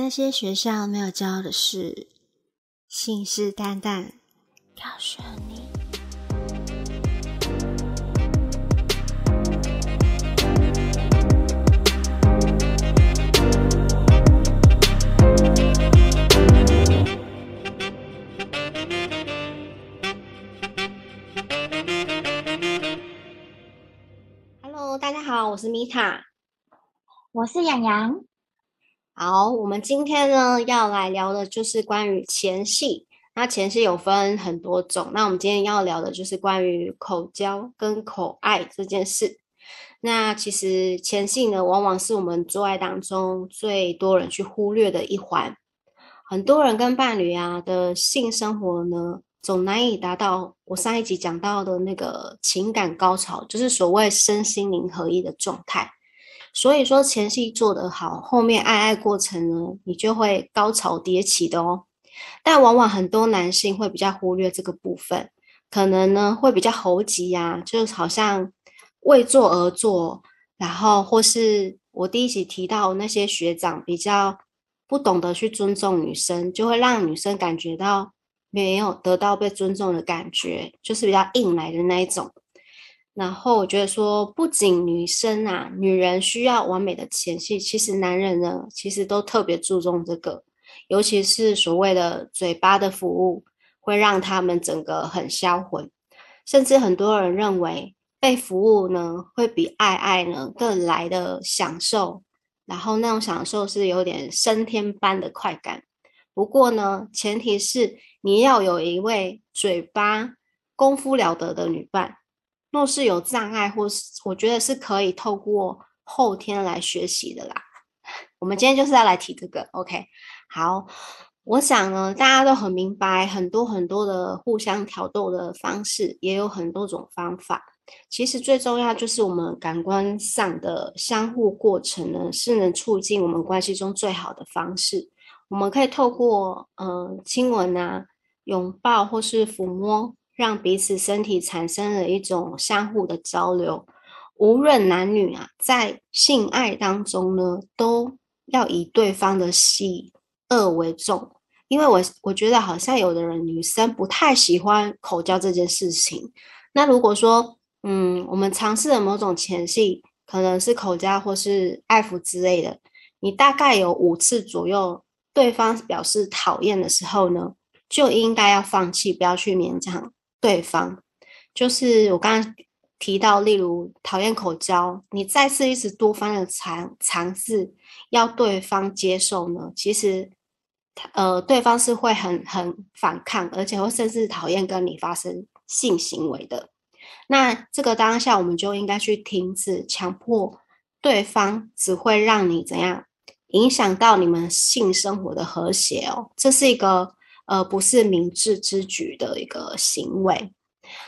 那些学校没有教的事，信誓旦旦告诉你。Hello，大家好，我是米塔，我是洋洋。好，我们今天呢要来聊的就是关于前戏。那前戏有分很多种，那我们今天要聊的就是关于口交跟口爱这件事。那其实前戏呢，往往是我们做爱当中最多人去忽略的一环。很多人跟伴侣啊的性生活呢，总难以达到我上一集讲到的那个情感高潮，就是所谓身心灵合一的状态。所以说前戏做得好，后面爱爱过程呢，你就会高潮迭起的哦。但往往很多男性会比较忽略这个部分，可能呢会比较猴急呀，就好像为做而做，然后或是我第一集提到那些学长比较不懂得去尊重女生，就会让女生感觉到没有得到被尊重的感觉，就是比较硬来的那一种。然后我觉得说，不仅女生啊，女人需要完美的前戏，其实男人呢，其实都特别注重这个，尤其是所谓的嘴巴的服务，会让他们整个很销魂。甚至很多人认为，被服务呢，会比爱爱呢更来的享受，然后那种享受是有点升天般的快感。不过呢，前提是你要有一位嘴巴功夫了得的女伴。若是有障碍，或是我觉得是可以透过后天来学习的啦。我们今天就是要来提这个，OK？好，我想呢，大家都很明白，很多很多的互相挑逗的方式，也有很多种方法。其实最重要就是我们感官上的相互过程呢，是能促进我们关系中最好的方式。我们可以透过嗯亲吻啊、拥抱或是抚摸。让彼此身体产生了一种相互的交流，无论男女啊，在性爱当中呢，都要以对方的喜恶为重。因为我我觉得好像有的人女生不太喜欢口交这件事情。那如果说，嗯，我们尝试了某种前戏，可能是口交或是爱抚之类的，你大概有五次左右，对方表示讨厌的时候呢，就应该要放弃，不要去勉强。对方就是我刚刚提到，例如讨厌口交，你再次一直多方的尝尝试要对方接受呢？其实，呃，对方是会很很反抗，而且会甚至讨厌跟你发生性行为的。那这个当下，我们就应该去停止强迫对方，只会让你怎样影响到你们性生活的和谐哦。这是一个。呃，不是明智之举的一个行为，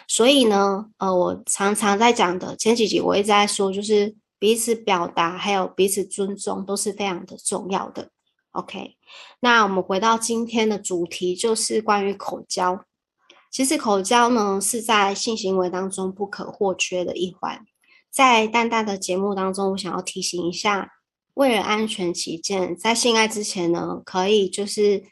所以呢，呃，我常常在讲的前几集，我一直在说，就是彼此表达还有彼此尊重都是非常的重要的。OK，那我们回到今天的主题，就是关于口交。其实口交呢，是在性行为当中不可或缺的一环。在淡淡的节目当中，我想要提醒一下，为了安全起见，在性爱之前呢，可以就是。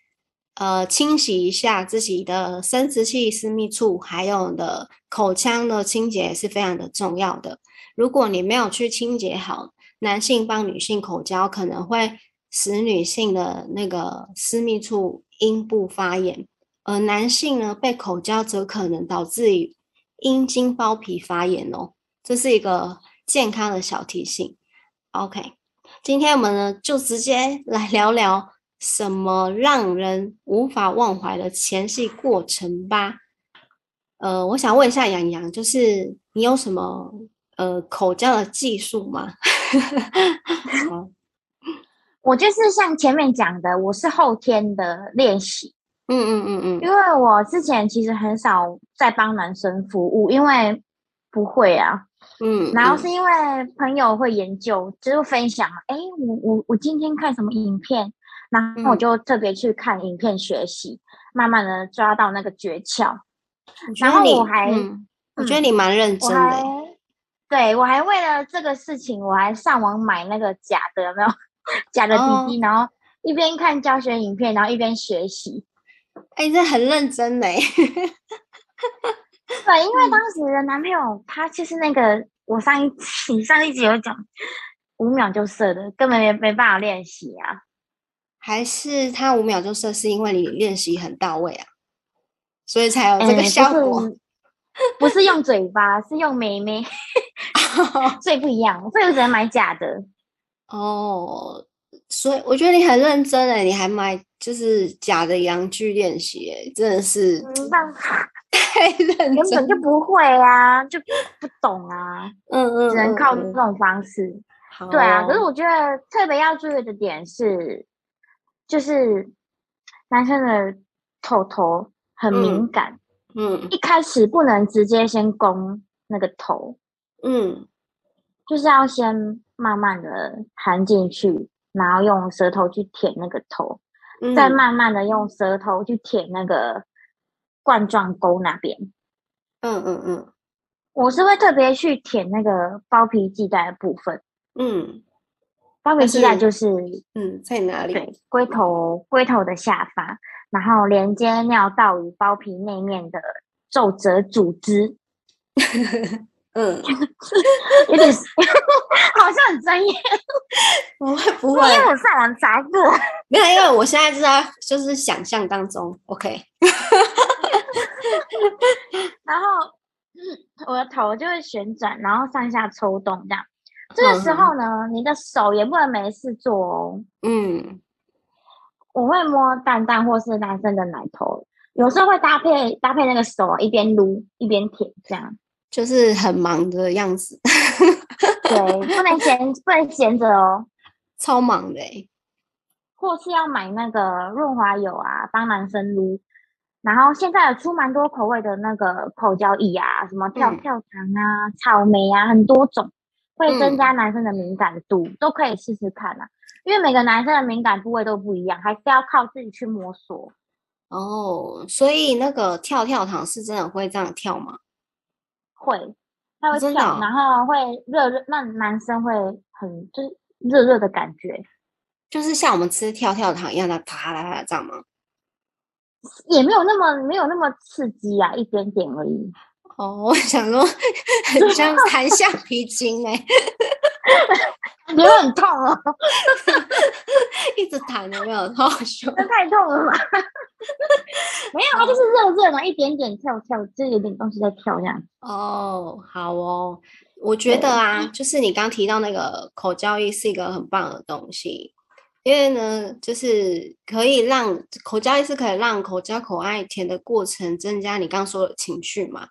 呃，清洗一下自己的生殖器、私密处，还有的口腔的清洁也是非常的重要的。如果你没有去清洁好，男性帮女性口交，可能会使女性的那个私密处阴部发炎，而男性呢被口交则可能导致阴茎包皮发炎哦。这是一个健康的小提醒。OK，今天我们呢就直接来聊聊。什么让人无法忘怀的前戏过程吧？呃，我想问一下杨洋，就是你有什么呃口交的技术吗？我就是像前面讲的，我是后天的练习。嗯嗯嗯嗯，因为我之前其实很少在帮男生服务，因为不会啊。嗯，然后是因为朋友会研究，就是分享。哎，我我我今天看什么影片？然后我就特别去看影片学习，慢慢的抓到那个诀窍。然后我还，我觉得你蛮认真的。对，我还为了这个事情，我还上网买那个假的，有没有 假的滴滴？然后一边看教学影片，然后一边学习。哎，这很认真嘞。对，因为当 时的男朋友他就是那个，我上一你上一集有讲，五秒就射的，根本没没办法练习啊。还是他五秒就射，是因为你练习很到位啊，所以才有这个效果。不是用嘴巴，是用眉眉，所以不一样。所以我只能买假的。哦，所以我觉得你很认真哎，你还买就是假的阳具练习哎，真的是没办法，太认真，根本就不会啊，就不懂啊，嗯嗯，只能靠这种方式。对啊，可是我觉得特别要注意的点是，就是男生的头头很敏感。嗯，一开始不能直接先攻那个头，嗯，就是要先慢慢的含进去，然后用舌头去舔那个头，再慢慢的用舌头去舔那个冠状沟那边。嗯嗯嗯，我是会特别去舔那个包皮系带的部分。嗯，包皮系带就是嗯在哪里？对龟头龟头的下方。然后连接尿道与包皮内面的皱褶组织，嗯，有点好像很专业，不会不会，因为我上网查过，没有，因为我现在是在就是想象当中，OK，然后我的头就会旋转，然后上下抽动这样，这个时候呢，你的手也不能没事做哦，嗯。我会摸蛋蛋或是男生的奶头，有时候会搭配搭配那个手一边撸一边舔，这样就是很忙的样子。对，不能闲不能闲着哦，超忙的。或是要买那个润滑油啊，帮男生撸。然后现在有出蛮多口味的那个口交椅啊，什么跳跳糖啊、草莓啊，很多种，会增加男生的敏感度，都可以试试看啊。因为每个男生的敏感部位都不一样，还是要靠自己去摸索。哦，所以那个跳跳糖是真的会这样跳吗？会，它会跳，然后会热热，让男生会很就是热热的感觉，就是像我们吃跳跳糖一样的啪啦啪啦这样吗？也没有那么没有那么刺激啊，一点点而已。哦，我想说很像 弹橡皮筋哎。觉得很痛哦，一直弹有没有？好笑，那太痛了吧？没有，它就是热热的，一点点跳跳，就有点东西在跳这样。哦，好哦，我觉得啊，就是你刚提到那个口交易是一个很棒的东西，因为呢，就是可以让口交易是可以让口交口爱甜的过程增加你刚刚说的情绪嘛。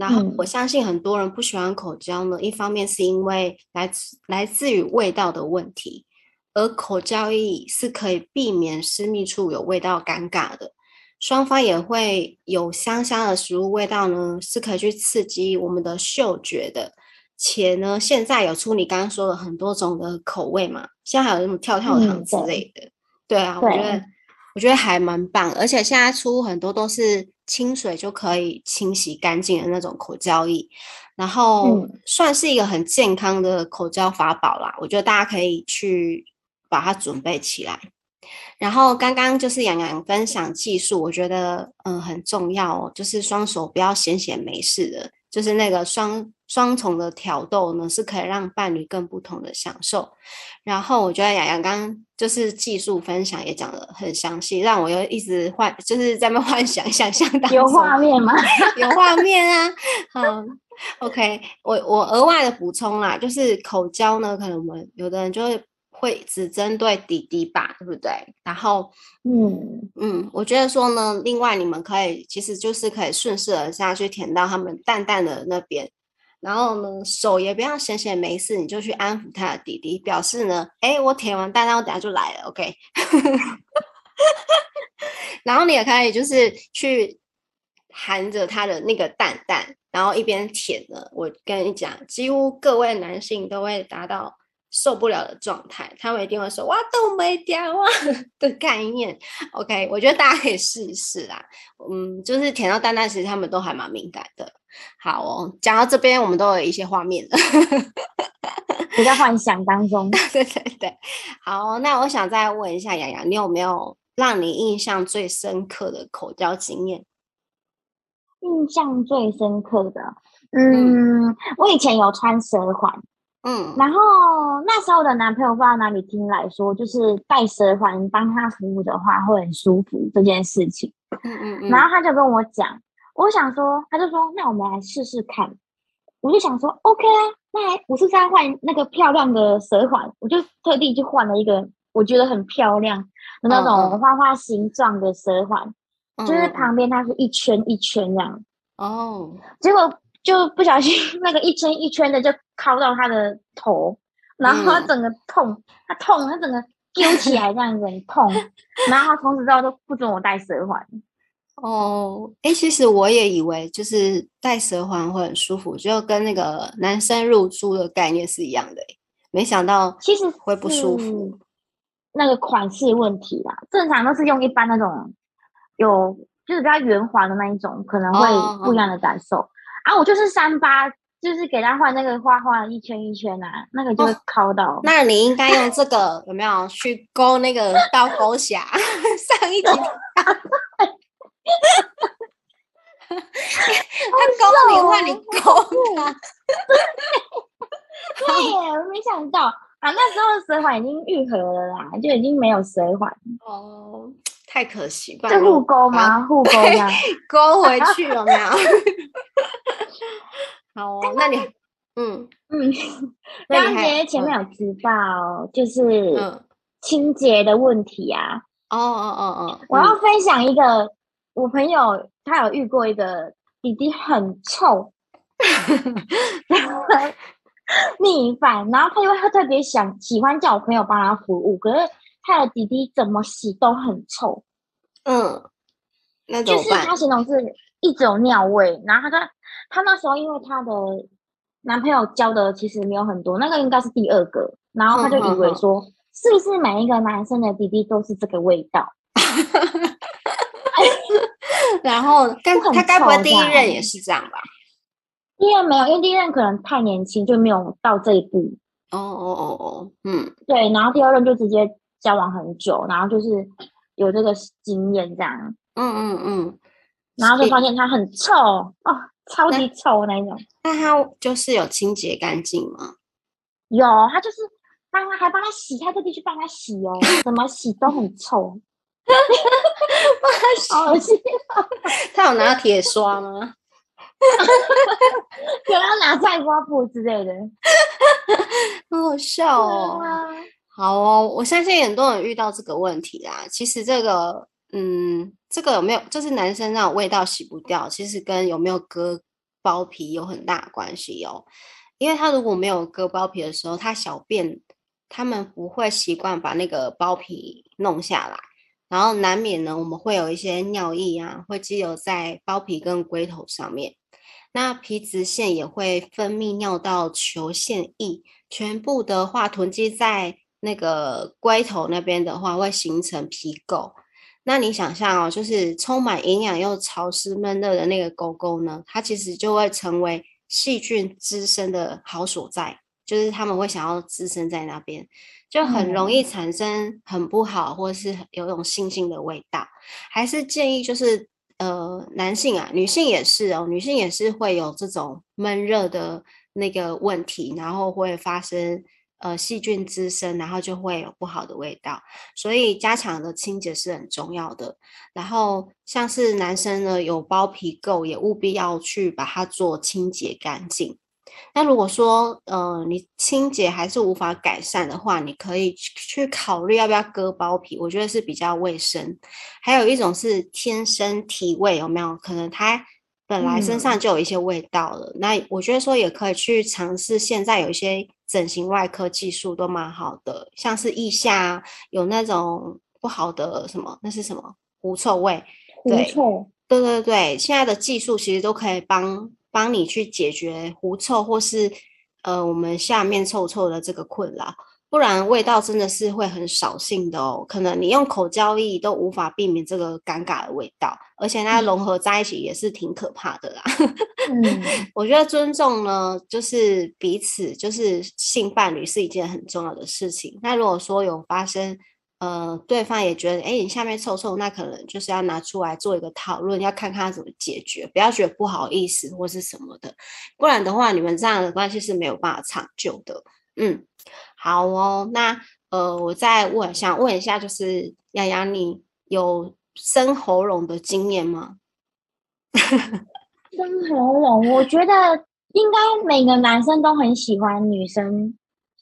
然后我相信很多人不喜欢口交呢，一方面是因为来自来自于味道的问题，而口交易是可以避免私密处有味道尴尬的，双方也会有香香的食物味道呢，是可以去刺激我们的嗅觉的。且呢，现在有出你刚刚说的很多种的口味嘛，现在还有什么跳跳糖之类的，对啊，我觉得我觉得还蛮棒，而且现在出很多都是。清水就可以清洗干净的那种口交液，然后算是一个很健康的口交法宝啦。我觉得大家可以去把它准备起来。然后刚刚就是洋洋分享技术，我觉得嗯很重要哦，就是双手不要闲闲没事的，就是那个双。双重的挑逗呢，是可以让伴侣更不同的享受。然后我觉得雅雅刚刚就是技术分享也讲的很详细，让我又一直幻就是在那 幻想想象当中有画面吗？有画面啊。好，OK，我我额外的补充啦，就是口交呢，可能我们有的人就会。会只针对弟弟吧，对不对？然后，嗯嗯，我觉得说呢，另外你们可以其实就是可以顺势而下去舔到他们蛋蛋的那边。然后呢，手也不要闲闲没事，你就去安抚他的弟弟，表示呢，哎，我舔完蛋蛋，我等下就来了，OK。然后你也可以就是去含着他的那个蛋蛋，然后一边舔呢。我跟你讲，几乎各位男性都会达到受不了的状态，他们一定会说哇都没掉啊 的概念。OK，我觉得大家可以试一试啦。嗯，就是舔到蛋蛋其实，他们都还蛮敏感的。好哦，讲到这边，我们都有一些画面了，你在幻想当中。对对对，好，那我想再问一下洋洋，你有没有让你印象最深刻的口交经验？印象最深刻的，嗯，我以前有穿舌环。嗯，然后那时候的男朋友不知道哪里听来说，就是戴舌环帮他服务的话会很舒服这件事情。嗯嗯嗯。然后他就跟我讲，我想说，他就说那我们来试试看。我就想说，OK 啊，那来我是在换那个漂亮的舌环，我就特地去换了一个我觉得很漂亮的那种花花形状的舌环，就是旁边它是一圈一圈这样。哦。结果。就不小心 那个一圈一圈的就敲到他的头，然后他整个痛，他痛，他整个揪起来这样子很痛，然后他从此之后都不准我戴舌环。哦，哎，其实我也以为就是戴舌环会很舒服，就跟那个男生入珠的概念是一样的，没想到其实会不舒服。那个款式问题啦，正常都是用一般那种有就是比较圆滑的那一种，可能会不一样的感受。啊，我就是三八，就是给他换那个画画一圈一圈啊，那个就会抠到。那你应该用这个有没有去勾那个刀钩侠？上一集，他勾你话你勾他。对，我没想到啊，那时候舌环已经愈合了啦，就已经没有舌环哦。太可惜，是互勾吗？互勾呀，勾回去有没有？好哦，那你，嗯嗯，张杰前面有提到，就是清洁的问题啊。哦哦哦哦，我要分享一个，我朋友他有遇过一个弟弟很臭，逆反，然后他又他特别想喜欢叫我朋友帮他服务，可是。他的弟弟怎么洗都很臭，嗯，那就是他形容是一直有尿味。然后他说，他那时候因为他的男朋友交的其实没有很多，那个应该是第二个，然后他就以为说，是不是每一个男生的弟弟都是这个味道？然后，但他该不会第一任也是这样吧？第一任没有，因为第一任可能太年轻，就没有到这一步。哦哦哦哦，嗯，对，然后第二任就直接。交往很久，然后就是有这个经验这样，嗯嗯嗯，然后就发现它很臭哦，超级臭那一种。那它就是有清洁干净吗？有，它就是帮他还帮他洗，他特地去帮它洗哦，怎么洗都很臭，好恶心。他有拿铁刷吗？有要拿菜瓜布之类的，好好笑哦。好哦，我相信很多人遇到这个问题啦。其实这个，嗯，这个有没有就是男生那种味道洗不掉，其实跟有没有割包皮有很大关系哦。因为他如果没有割包皮的时候，他小便他们不会习惯把那个包皮弄下来，然后难免呢我们会有一些尿液啊会积留在包皮跟龟头上面，那皮脂腺也会分泌尿道球腺液，全部的话囤积在。那个龟头那边的话，会形成皮垢。那你想象哦，就是充满营养又潮湿闷热的那个沟沟呢，它其实就会成为细菌滋生的好所在。就是他们会想要滋生在那边，就很容易产生很不好，或者是有种腥腥的味道。还是建议就是呃，男性啊，女性也是哦，女性也是会有这种闷热的那个问题，然后会发生。呃，细菌滋生，然后就会有不好的味道，所以加强的清洁是很重要的。然后像是男生呢，有包皮垢，也务必要去把它做清洁干净。那如果说，呃，你清洁还是无法改善的话，你可以去考虑要不要割包皮，我觉得是比较卫生。还有一种是天生体味，有没有可能他本来身上就有一些味道了？那我觉得说也可以去尝试，现在有一些。整形外科技术都蛮好的，像是腋下有那种不好的什么，那是什么狐臭味？狐臭，对对对，现在的技术其实都可以帮帮你去解决狐臭或是呃我们下面臭臭的这个困扰。不然味道真的是会很扫兴的哦，可能你用口交易都无法避免这个尴尬的味道，而且它融合在一起也是挺可怕的啦。嗯，我觉得尊重呢，就是彼此就是性伴侣是一件很重要的事情。那如果说有发生，呃，对方也觉得，哎，你下面臭臭，那可能就是要拿出来做一个讨论，要看看怎么解决，不要觉得不好意思或是什么的，不然的话，你们这样的关系是没有办法长久的。嗯。好哦，那呃，我再问，想问一下，就是洋洋，你有生喉咙的经验吗？生喉咙，我觉得应该每个男生都很喜欢女生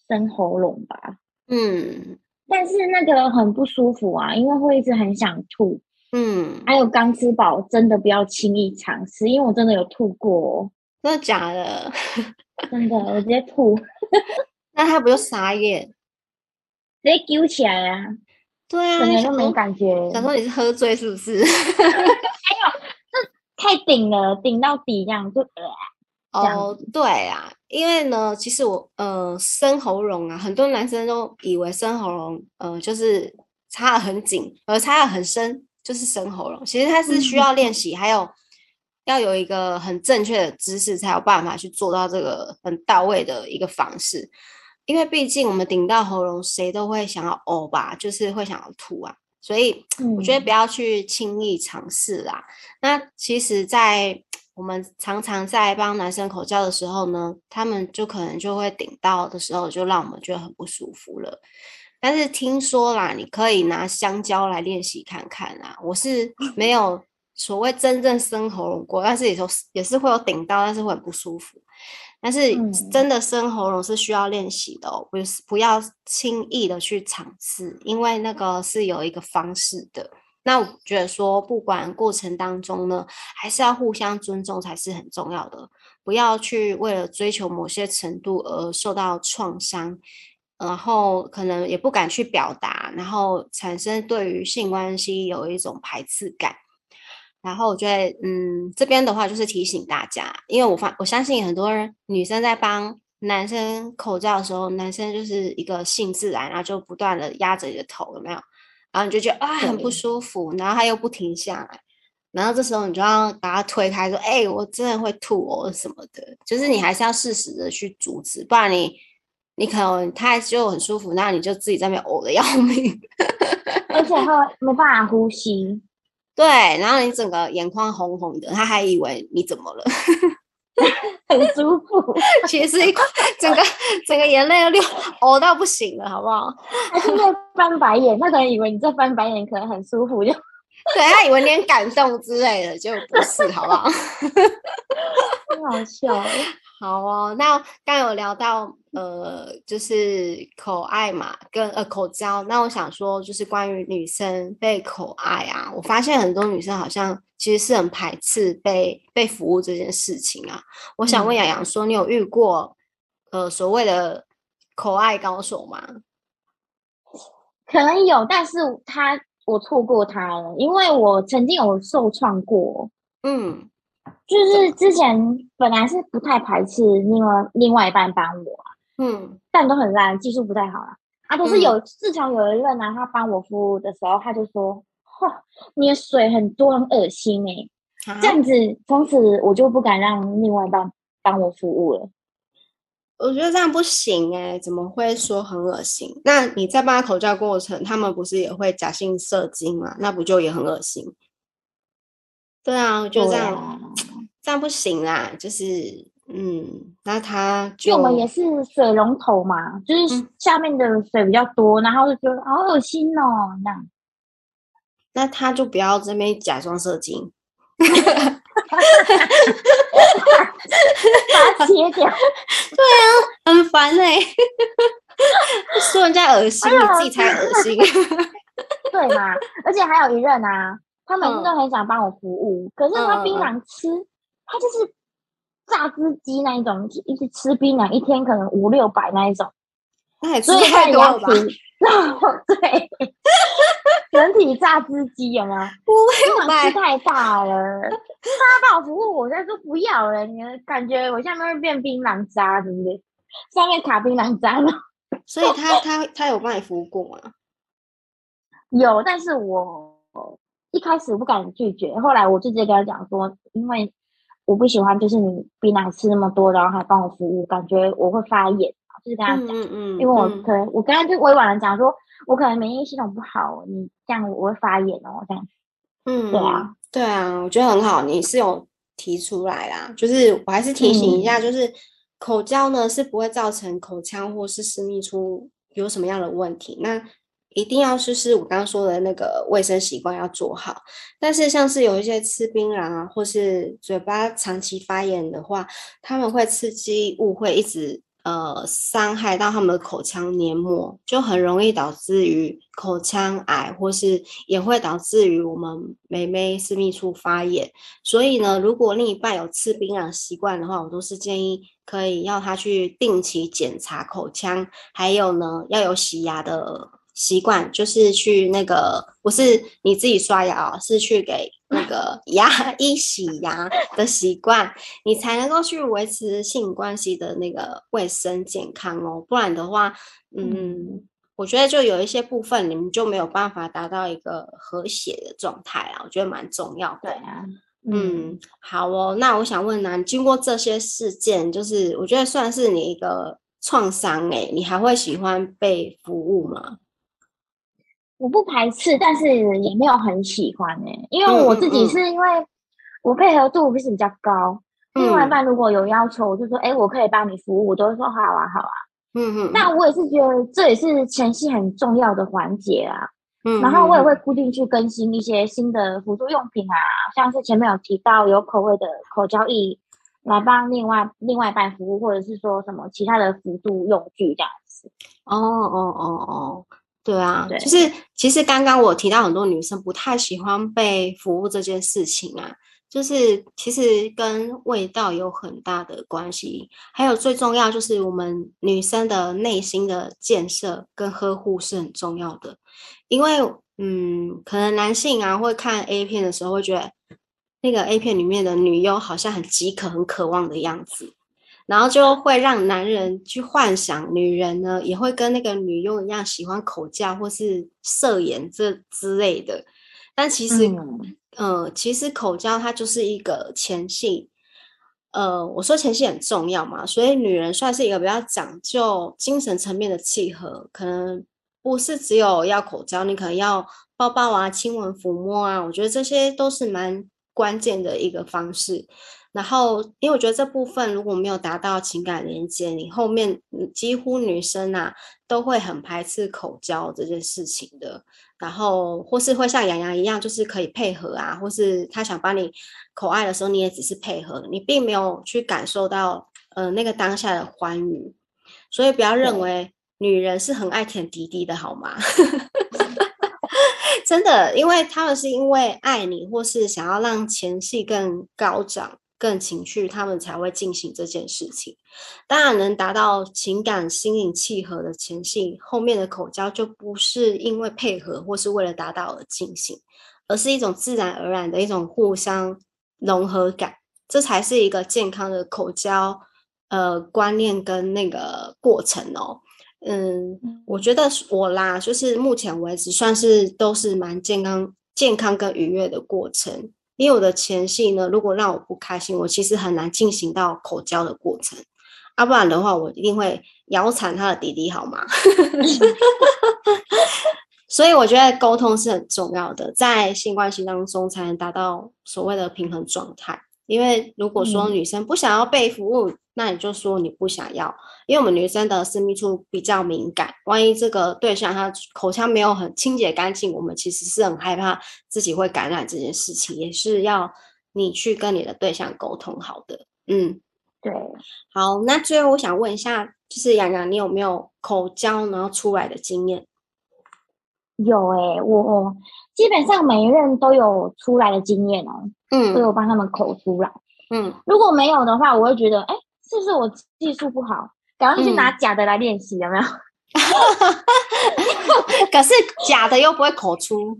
生喉咙吧。嗯，但是那个很不舒服啊，因为会一直很想吐。嗯，还有刚吃饱，真的不要轻易尝试，因为我真的有吐过。真的假的？真的，我直接吐。那他不就傻眼，直接揪起来啊！对啊，整个都没感觉。想说你是喝醉是不是？还有，这太顶了，顶到底这样就哦，对啊，因为呢，其实我呃生喉咙啊，很多男生都以为生喉咙呃就是插的很紧，而插的很深就是生喉咙。其实它是需要练习，还有要有一个很正确的姿势，才有办法去做到这个很到位的一个方式。因为毕竟我们顶到喉咙，谁都会想要呕吧，就是会想要吐啊，所以我觉得不要去轻易尝试啦。那其实，在我们常常在帮男生口交的时候呢，他们就可能就会顶到的时候，就让我们觉得很不舒服了。但是听说啦，你可以拿香蕉来练习看看啊。我是 没有所谓真正生喉咙过，但是有时候也是会有顶到，但是会很不舒服。但是真的生喉咙是需要练习的哦，不是不要轻易的去尝试，因为那个是有一个方式的。那我觉得说，不管过程当中呢，还是要互相尊重才是很重要的，不要去为了追求某些程度而受到创伤，然后可能也不敢去表达，然后产生对于性关系有一种排斥感。然后我觉得，嗯，这边的话就是提醒大家，因为我发我相信很多人女生在帮男生口罩的时候，男生就是一个性自然，然后就不断的压着你的头，有没有？然后你就觉得啊很不舒服，然后他又不停下来，然后这时候你就要把他推开，说：“哎，我真的会吐哦什么的。”就是你还是要适时的去阻止，不然你你可能他就很舒服，那你就自己在那边呕的要命，而且会没办法呼吸。对，然后你整个眼眶红红的，他还以为你怎么了，很舒服。其实一整个整个眼泪流呕到不行了，好不好？还是在翻白眼，他可能以为你在翻白眼，可能很舒服，就对他以为你很感动之类的，就不是，好不好？真好笑。好哦，那刚有聊到呃，就是口爱嘛，跟呃口交。那我想说，就是关于女生被口爱啊，我发现很多女生好像其实是很排斥被被服务这件事情啊。我想问洋洋说，你有遇过呃所谓的口爱高手吗？可能有，但是他我错过他了，因为我曾经有受创过。嗯。就是之前本来是不太排斥另外另外一半帮我，嗯，但都很烂，技术不太好啦。啊，都是有自从有一任呢，他帮我服务的时候，他就说：“嚯，你的水很多，很恶心哎。”这样子，从此我就不敢让另外一半帮我服务了。我觉得这样不行哎，怎么会说很恶心？那你在帮他口交过程，他们不是也会假性射精吗？那不就也很恶心？对啊，我觉得这样。这样不行啦，就是嗯，那他就我们也是水龙头嘛，就是下面的水比较多，然后就觉得好恶心哦，那样。那他就不要这边假装射精，把它切掉。对啊，很烦嘞，说人家恶心，你自己才恶心。对嘛？而且还有一任啊，他每次都很想帮我服务，可是他槟榔吃。他就是榨汁机那一种，一直吃槟榔，一天可能五六百那一种，所以太多了吧？对，人体榨汁机有没有？不会吃太大了。他帮我服务，我在说不要了，你感觉我下面会变槟榔渣，对不对？上面卡槟榔渣了。所以他他他有帮你服务过吗？有，但是我一开始不敢拒绝，后来我直接跟他讲说，因为我不喜欢就是你槟榔吃那么多，然后还帮我服务，感觉我会发炎。就是跟他讲，嗯嗯，因为我可能我跟他就委婉的讲说，我可能免疫系统不好，你这样我会发炎哦，这样。嗯，对啊，对啊，我觉得很好，你是有提出来啦，就是我还是提醒一下，就是口交呢是不会造成口腔或是私密处有什么样的问题，那一定要就是我刚刚说的那个卫生习惯要做好。但是像是有一些吃槟榔啊，或是嘴巴长期发炎的话，他们会刺激物会一直。呃，伤害到他们的口腔黏膜，就很容易导致于口腔癌，或是也会导致于我们妹妹私密处发炎。所以呢，如果另一半有吃槟榔习惯的话，我都是建议可以要他去定期检查口腔，还有呢，要有洗牙的。习惯就是去那个，不是你自己刷牙，是去给那个牙 医洗牙的习惯，你才能够去维持性关系的那个卫生健康哦。不然的话，嗯，我觉得就有一些部分你们就没有办法达到一个和谐的状态啊。我觉得蛮重要的。对啊，嗯，好哦。那我想问呢，经过这些事件，就是我觉得算是你一个创伤哎，你还会喜欢被服务吗？我不排斥，但是也没有很喜欢哎，因为我自己是因为我配合度不是比较高，另外一半如果有要求，我就说哎，我可以帮你服务，我都会说好啊，好啊。嗯嗯。但我也是觉得这也是前期很重要的环节啊。嗯。然后我也会固定去更新一些新的辅助用品啊，像是前面有提到有口味的口交液，来帮另外另外一半服务，或者是说什么其他的辅助用具这样子。哦哦哦哦。对啊，就是其实刚刚我提到很多女生不太喜欢被服务这件事情啊，就是其实跟味道有很大的关系，还有最重要就是我们女生的内心的建设跟呵护是很重要的，因为嗯，可能男性啊会看 A 片的时候会觉得那个 A 片里面的女优好像很饥渴、很渴望的样子。然后就会让男人去幻想，女人呢也会跟那个女佣一样喜欢口交或是色眼这之类的。但其实，呃，其实口交它就是一个前戏。呃，我说前戏很重要嘛，所以女人算是一个比较讲究精神层面的契合，可能不是只有要口交，你可能要抱抱啊、亲吻、抚摸啊，我觉得这些都是蛮关键的一个方式。然后，因为我觉得这部分如果没有达到情感连接，你后面几乎女生啊都会很排斥口交这件事情的。然后，或是会像洋洋一样，就是可以配合啊，或是他想帮你口爱的时候，你也只是配合，你并没有去感受到呃那个当下的欢愉。所以不要认为女人是很爱舔滴滴的好吗？真的，因为他们是因为爱你，或是想要让前戏更高涨。更情绪，他们才会进行这件事情。当然，能达到情感心灵契合的前戏，后面的口交就不是因为配合或是为了达到而进行，而是一种自然而然的一种互相融合感。这才是一个健康的口交呃观念跟那个过程哦。嗯，我觉得我啦，就是目前为止算是都是蛮健康、健康跟愉悦的过程。因为我的前戏呢，如果让我不开心，我其实很难进行到口交的过程，要不然的话，我一定会咬惨他的弟弟，好吗？所以我觉得沟通是很重要的，在性关系当中才能达到所谓的平衡状态。因为如果说女生不想要被服务，那你就说你不想要。因为我们女生的私密处比较敏感，万一这个对象他口腔没有很清洁干净，我们其实是很害怕自己会感染这件事情，也是要你去跟你的对象沟通好的。嗯，对。好，那最后我想问一下，就是洋洋，你有没有口交然后出来的经验？有诶，我基本上每一任都有出来的经验哦，嗯，都有帮他们口出来，嗯，如果没有的话，我会觉得，哎，是不是我技术不好？赶快去拿假的来练习，有没有？可是假的又不会口出，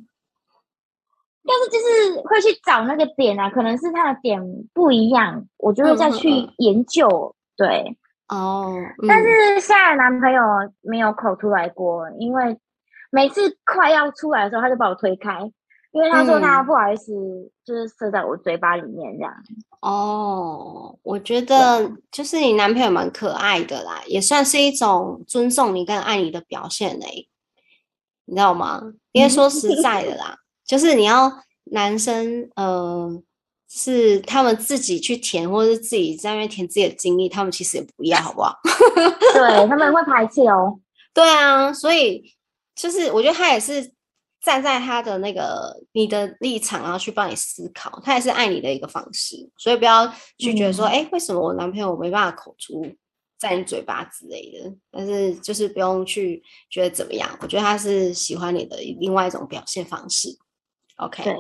但是就是会去找那个点啊，可能是他的点不一样，我就会再去研究，对。哦，但是现在男朋友没有口出来过，因为每次快要出来的时候，他就把我推开，因为他说他不好意思，就是射在我嘴巴里面这样。哦，我觉得就是你男朋友蛮可爱的啦，也算是一种尊重你跟爱你的表现嘞，你知道吗？因为说实在的啦，就是你要男生，呃。是他们自己去填，或者是自己在那边填自己的经历，他们其实也不要，好不好？对他们会排斥哦。对啊，所以就是我觉得他也是站在他的那个你的立场，然后去帮你思考，他也是爱你的一个方式。所以不要去觉得说，哎，为什么我男朋友没办法口出在你嘴巴之类的？但是就是不用去觉得怎么样，我觉得他是喜欢你的另外一种表现方式。OK，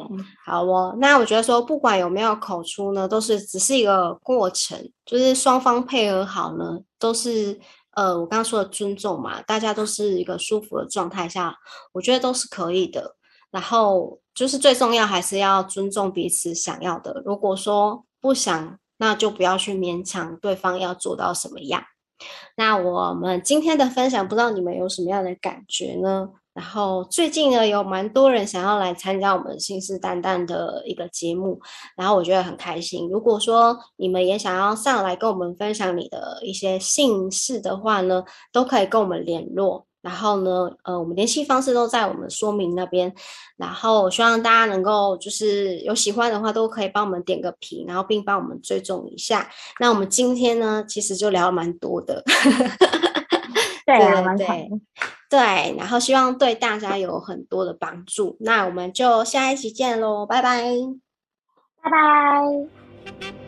好哦。那我觉得说，不管有没有口出呢，都是只是一个过程，就是双方配合好呢，都是呃，我刚刚说的尊重嘛，大家都是一个舒服的状态下，我觉得都是可以的。然后就是最重要还是要尊重彼此想要的。如果说不想，那就不要去勉强对方要做到什么样。那我们今天的分享，不知道你们有什么样的感觉呢？然后最近呢，有蛮多人想要来参加我们信誓旦旦的一个节目，然后我觉得很开心。如果说你们也想要上来跟我们分享你的一些姓氏的话呢，都可以跟我们联络。然后呢，呃，我们联系方式都在我们说明那边。然后希望大家能够就是有喜欢的话，都可以帮我们点个评，然后并帮我们追踪一下。那我们今天呢，其实就聊了蛮多的，对，蛮长。对，然后希望对大家有很多的帮助。那我们就下一期见喽，拜拜，拜拜。